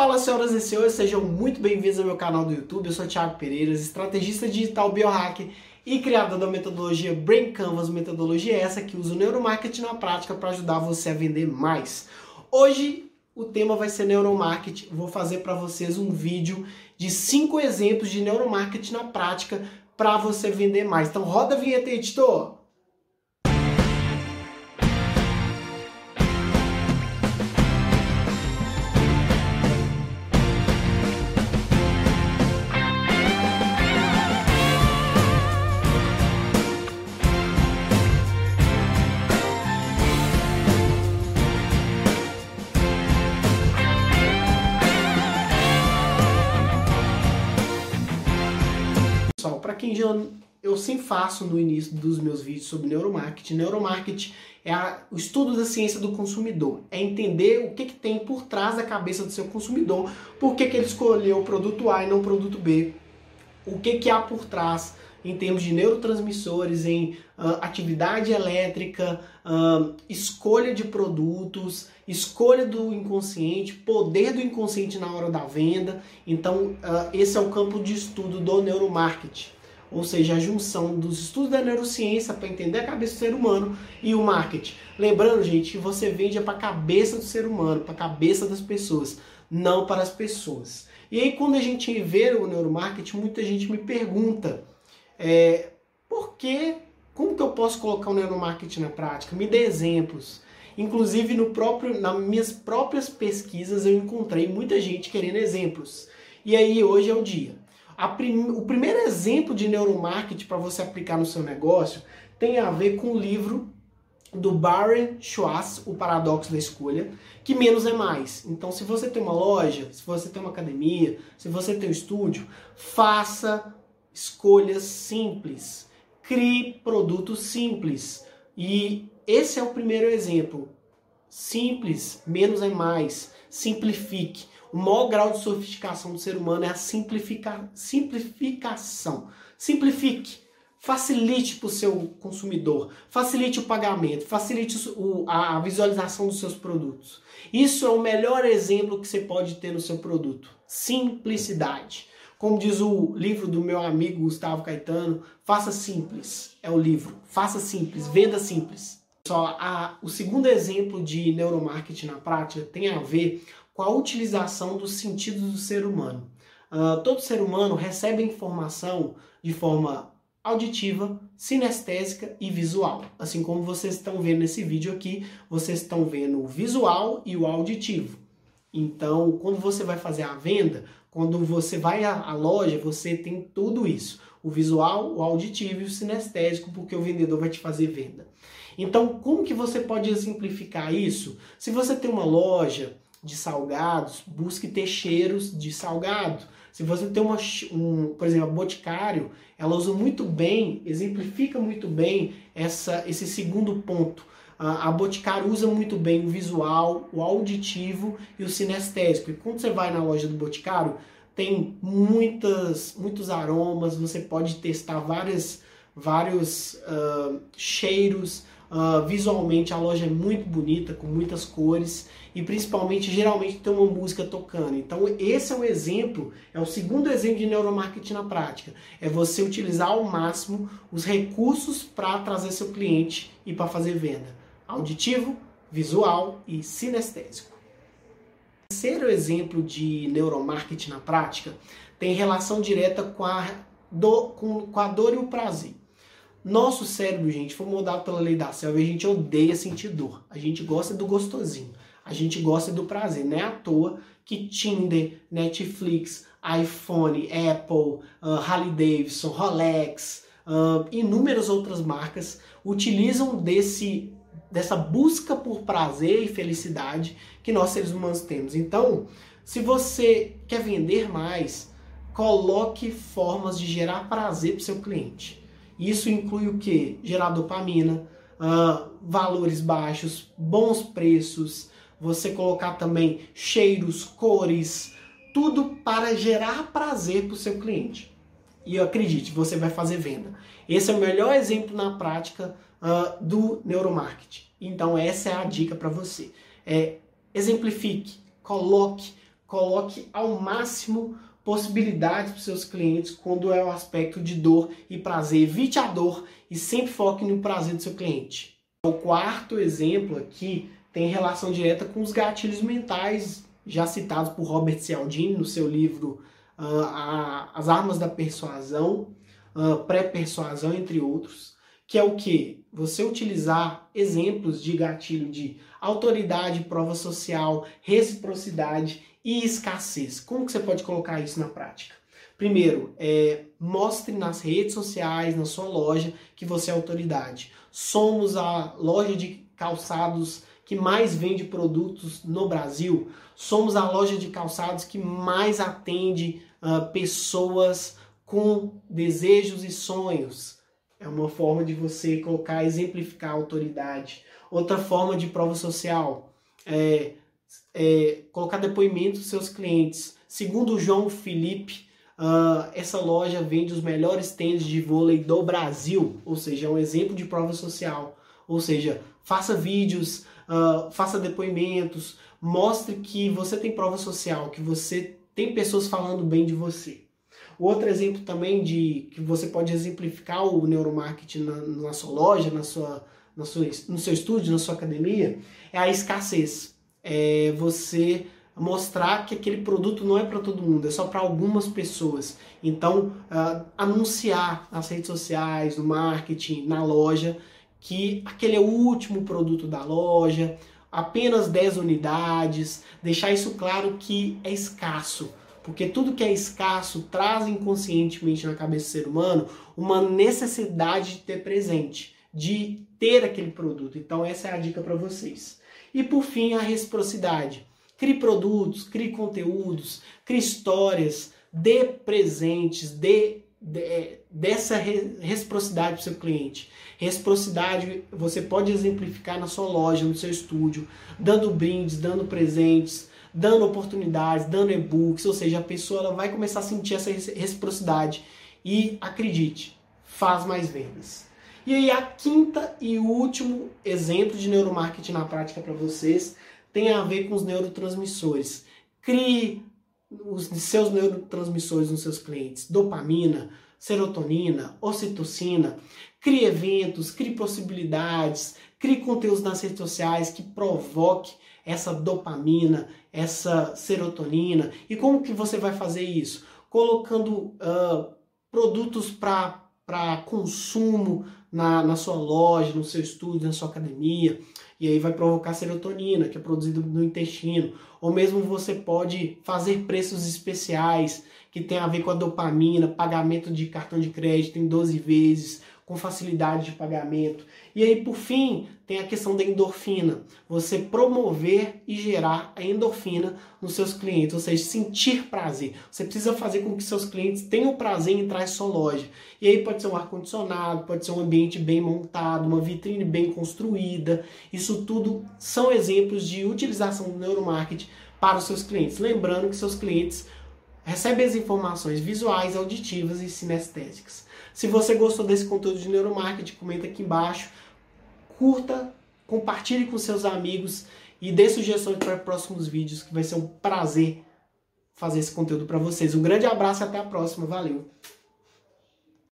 Fala senhoras e senhores, sejam muito bem-vindos ao meu canal do YouTube. Eu sou Thiago Pereira, estrategista digital biohacker e criador da metodologia Brain Canvas, metodologia essa que usa o neuromarketing na prática para ajudar você a vender mais. Hoje o tema vai ser neuromarketing. Vou fazer para vocês um vídeo de cinco exemplos de neuromarketing na prática para você vender mais. Então roda a vinheta, editor. Para quem já eu sempre faço no início dos meus vídeos sobre neuromarketing. Neuromarketing é a, o estudo da ciência do consumidor. É entender o que, que tem por trás da cabeça do seu consumidor, por que, que ele escolheu o produto A e não o produto B, o que, que há por trás em termos de neurotransmissores, em uh, atividade elétrica, uh, escolha de produtos, escolha do inconsciente, poder do inconsciente na hora da venda. Então, uh, esse é o campo de estudo do neuromarketing ou seja, a junção dos estudos da neurociência para entender a cabeça do ser humano e o marketing. Lembrando, gente, que você vende para a cabeça do ser humano, para a cabeça das pessoas, não para as pessoas. E aí, quando a gente vê o neuromarketing, muita gente me pergunta é, por que, como que eu posso colocar o neuromarketing na prática? Me dê exemplos. Inclusive, no próprio, nas minhas próprias pesquisas, eu encontrei muita gente querendo exemplos. E aí, hoje é o dia prim... o primeiro exemplo de neuromarketing para você aplicar no seu negócio tem a ver com o livro do Barry Schwartz, O Paradoxo da Escolha, que menos é mais. Então, se você tem uma loja, se você tem uma academia, se você tem um estúdio, faça escolhas simples. Crie produtos simples. E esse é o primeiro exemplo. Simples, menos é mais. Simplifique. O maior grau de sofisticação do ser humano é a simplifica, simplificação. Simplifique. Facilite para o seu consumidor, facilite o pagamento, facilite o, a visualização dos seus produtos. Isso é o melhor exemplo que você pode ter no seu produto. Simplicidade. Como diz o livro do meu amigo Gustavo Caetano, faça simples. É o livro. Faça simples, venda simples. Só a, o segundo exemplo de neuromarketing na prática tem a ver com a utilização dos sentidos do ser humano. Uh, todo ser humano recebe informação de forma auditiva, sinestésica e visual. Assim como vocês estão vendo nesse vídeo aqui, vocês estão vendo o visual e o auditivo. Então, quando você vai fazer a venda, quando você vai à loja, você tem tudo isso: o visual, o auditivo e o sinestésico, porque o vendedor vai te fazer venda. Então, como que você pode exemplificar isso? Se você tem uma loja, de salgados, busque ter cheiros de salgado. Se você tem uma, um, por exemplo, a Boticário, ela usa muito bem, exemplifica muito bem essa, esse segundo ponto. A, a Boticário usa muito bem o visual, o auditivo e o sinestésico. E quando você vai na loja do Boticário, tem muitas, muitos aromas, você pode testar várias, vários uh, cheiros, Uh, visualmente a loja é muito bonita, com muitas cores e principalmente geralmente tem uma música tocando. Então esse é um exemplo, é o segundo exemplo de neuromarketing na prática. É você utilizar ao máximo os recursos para trazer seu cliente e para fazer venda. Auditivo, visual e sinestésico. O terceiro exemplo de neuromarketing na prática tem relação direta com a, do, com, com a dor e o prazer. Nosso cérebro, gente, foi moldado pela lei da selva e a gente odeia sentir dor. A gente gosta do gostosinho. A gente gosta do prazer. Não é à toa que Tinder, Netflix, iPhone, Apple, uh, Harley Davidson, Rolex, uh, inúmeras outras marcas utilizam desse dessa busca por prazer e felicidade que nós seres humanos temos. Então, se você quer vender mais, coloque formas de gerar prazer para o seu cliente. Isso inclui o que? Gerar dopamina, uh, valores baixos, bons preços, você colocar também cheiros, cores, tudo para gerar prazer para o seu cliente. E acredite, você vai fazer venda. Esse é o melhor exemplo na prática uh, do neuromarketing. Então essa é a dica para você. É, exemplifique, coloque coloque ao máximo possibilidades para seus clientes quando é o aspecto de dor e prazer. Evite a dor e sempre foque no prazer do seu cliente. O quarto exemplo aqui tem relação direta com os gatilhos mentais, já citados por Robert Cialdini no seu livro uh, As Armas da Persuasão, uh, Pré-Persuasão, entre outros, que é o que? Você utilizar exemplos de gatilho de autoridade, prova social, reciprocidade e escassez. Como que você pode colocar isso na prática? Primeiro, é, mostre nas redes sociais, na sua loja, que você é autoridade. Somos a loja de calçados que mais vende produtos no Brasil. Somos a loja de calçados que mais atende uh, pessoas com desejos e sonhos. É uma forma de você colocar, exemplificar a autoridade. Outra forma de prova social é, é colocar depoimento dos seus clientes. Segundo João Felipe, uh, essa loja vende os melhores tênis de vôlei do Brasil, ou seja, é um exemplo de prova social. Ou seja, faça vídeos, uh, faça depoimentos, mostre que você tem prova social, que você tem pessoas falando bem de você. Outro exemplo também de que você pode exemplificar o neuromarketing na, na sua loja, na sua, na sua, no seu estúdio, na sua academia, é a escassez. É você mostrar que aquele produto não é para todo mundo, é só para algumas pessoas. Então, uh, anunciar nas redes sociais, no marketing, na loja, que aquele é o último produto da loja, apenas 10 unidades, deixar isso claro que é escasso. Porque tudo que é escasso traz inconscientemente na cabeça do ser humano uma necessidade de ter presente, de ter aquele produto. Então, essa é a dica para vocês. E por fim, a reciprocidade. Crie produtos, crie conteúdos, crie histórias, dê presentes, dê, dê dessa reciprocidade para o seu cliente. Reciprocidade você pode exemplificar na sua loja, no seu estúdio, dando brindes, dando presentes, dando oportunidades, dando e-books, ou seja, a pessoa ela vai começar a sentir essa reciprocidade e acredite, faz mais vendas. E aí a quinta e último exemplo de neuromarketing na prática para vocês tem a ver com os neurotransmissores. Crie os seus neurotransmissores nos seus clientes, dopamina, serotonina, ocitocina. Crie eventos, crie possibilidades, crie conteúdos nas redes sociais que provoque essa dopamina, essa serotonina. E como que você vai fazer isso? Colocando uh, produtos para consumo na, na sua loja, no seu estúdio, na sua academia. E aí vai provocar serotonina, que é produzida no intestino. Ou mesmo você pode fazer preços especiais, que tem a ver com a dopamina, pagamento de cartão de crédito em 12 vezes, com facilidade de pagamento. E aí, por fim, tem a questão da endorfina. Você promover e gerar a endorfina nos seus clientes, ou seja, sentir prazer. Você precisa fazer com que seus clientes tenham prazer em entrar em sua loja. E aí pode ser um ar-condicionado, pode ser um ambiente bem montado, uma vitrine bem construída. Isso tudo são exemplos de utilização do neuromarketing para os seus clientes. Lembrando que seus clientes recebem as informações visuais, auditivas e sinestésicas. Se você gostou desse conteúdo de neuromarketing, comenta aqui embaixo, curta, compartilhe com seus amigos e dê sugestões para próximos vídeos, que vai ser um prazer fazer esse conteúdo para vocês. Um grande abraço e até a próxima. Valeu!